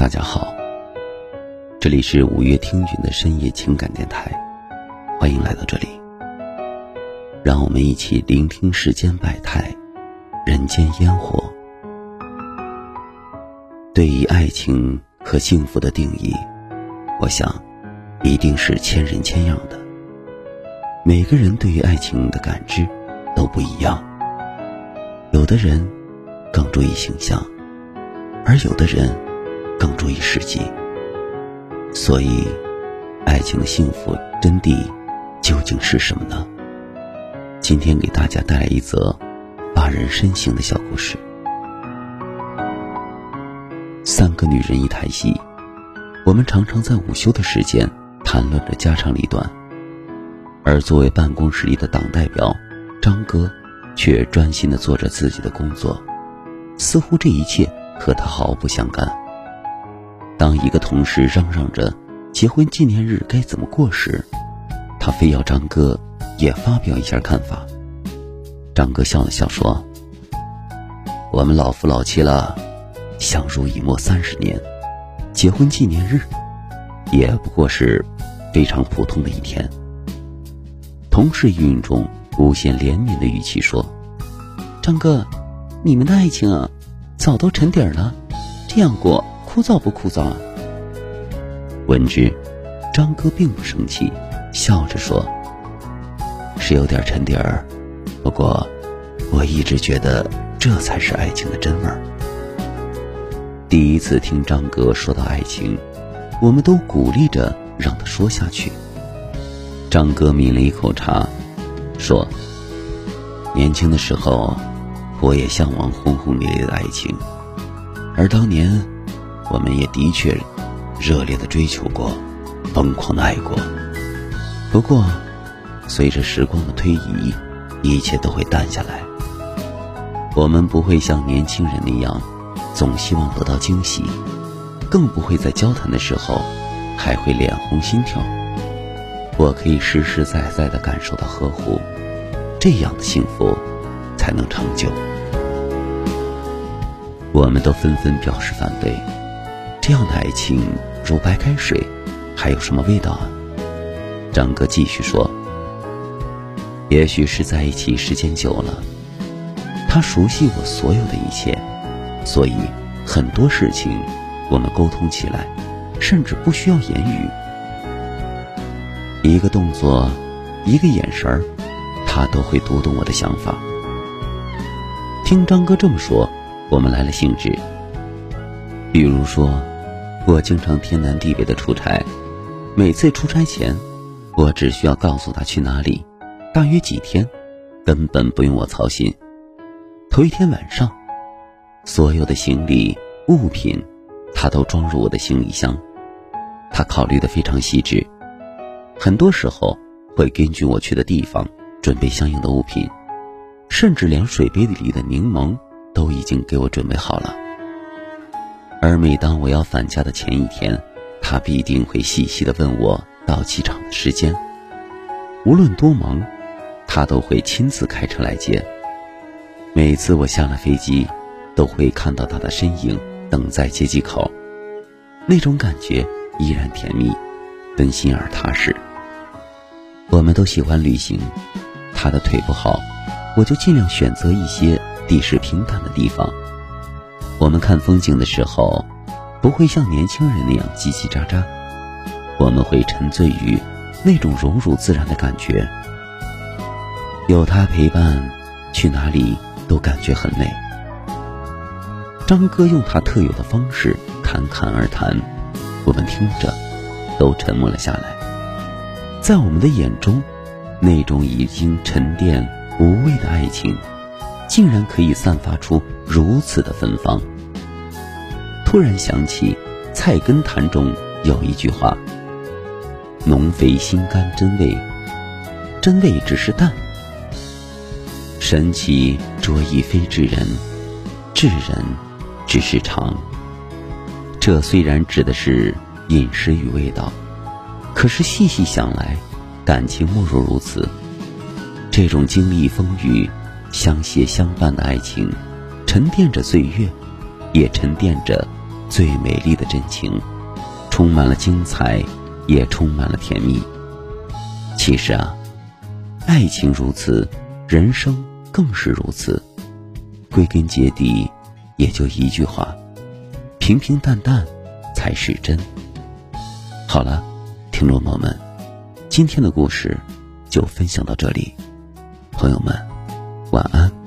大家好，这里是五月听云的深夜情感电台，欢迎来到这里，让我们一起聆听世间百态，人间烟火。对于爱情和幸福的定义，我想，一定是千人千样的。每个人对于爱情的感知都不一样，有的人更注意形象，而有的人更注意实际。所以，爱情的幸福真谛究竟是什么呢？今天给大家带来一则发人深省的小故事。三个女人一台戏，我们常常在午休的时间谈论着家长里短，而作为办公室里的党代表，张哥却专心的做着自己的工作，似乎这一切和他毫不相干。当一个同事嚷嚷着结婚纪念日该怎么过时，他非要张哥也发表一下看法。张哥笑了笑说：“我们老夫老妻了。”相濡以沫三十年，结婚纪念日也不过是非常普通的一天。同事语音中无限怜悯的语气说：“张哥，你们的爱情啊，早都沉底儿了，这样过枯燥不枯燥啊？”闻之，张哥并不生气，笑着说：“是有点沉底儿，不过我一直觉得这才是爱情的真味儿。”第一次听张哥说到爱情，我们都鼓励着让他说下去。张哥抿了一口茶，说：“年轻的时候，我也向往轰轰烈烈的爱情，而当年，我们也的确热烈的追求过，疯狂的爱过。不过，随着时光的推移，一切都会淡下来。我们不会像年轻人那样。”总希望得到惊喜，更不会在交谈的时候还会脸红心跳。我可以实实在在的感受到呵护，这样的幸福才能长久。我们都纷纷表示反对，这样的爱情如白开水，还有什么味道啊？张哥继续说：“也许是在一起时间久了，他熟悉我所有的一切。”所以，很多事情我们沟通起来，甚至不需要言语，一个动作，一个眼神儿，他都会读懂我的想法。听张哥这么说，我们来了兴致。比如说，我经常天南地北的出差，每次出差前，我只需要告诉他去哪里，大约几天，根本不用我操心。头一天晚上。所有的行李物品，他都装入我的行李箱。他考虑的非常细致，很多时候会根据我去的地方准备相应的物品，甚至连水杯里的柠檬都已经给我准备好了。而每当我要返家的前一天，他必定会细细的问我到机场的时间。无论多忙，他都会亲自开车来接。每次我下了飞机。都会看到他的身影等在接机口，那种感觉依然甜蜜，温馨而踏实。我们都喜欢旅行，他的腿不好，我就尽量选择一些地势平坦的地方。我们看风景的时候，不会像年轻人那样叽叽喳喳，我们会沉醉于那种融入自然的感觉。有他陪伴，去哪里都感觉很美。张哥用他特有的方式侃侃而谈，我们听着都沉默了下来。在我们的眼中，那种已经沉淀无味的爱情，竟然可以散发出如此的芬芳。突然想起《菜根谭》中有一句话：“浓肥心肝真味，真味只是淡。神奇卓意非之人，至人。”只是长。这虽然指的是饮食与味道，可是细细想来，感情莫若如此。这种经历风雨、相携相伴的爱情，沉淀着岁月，也沉淀着最美丽的真情，充满了精彩，也充满了甜蜜。其实啊，爱情如此，人生更是如此。归根结底，也就一句话：平平淡淡才是真。好了，听众朋友们，今天的故事就分享到这里，朋友们，晚安。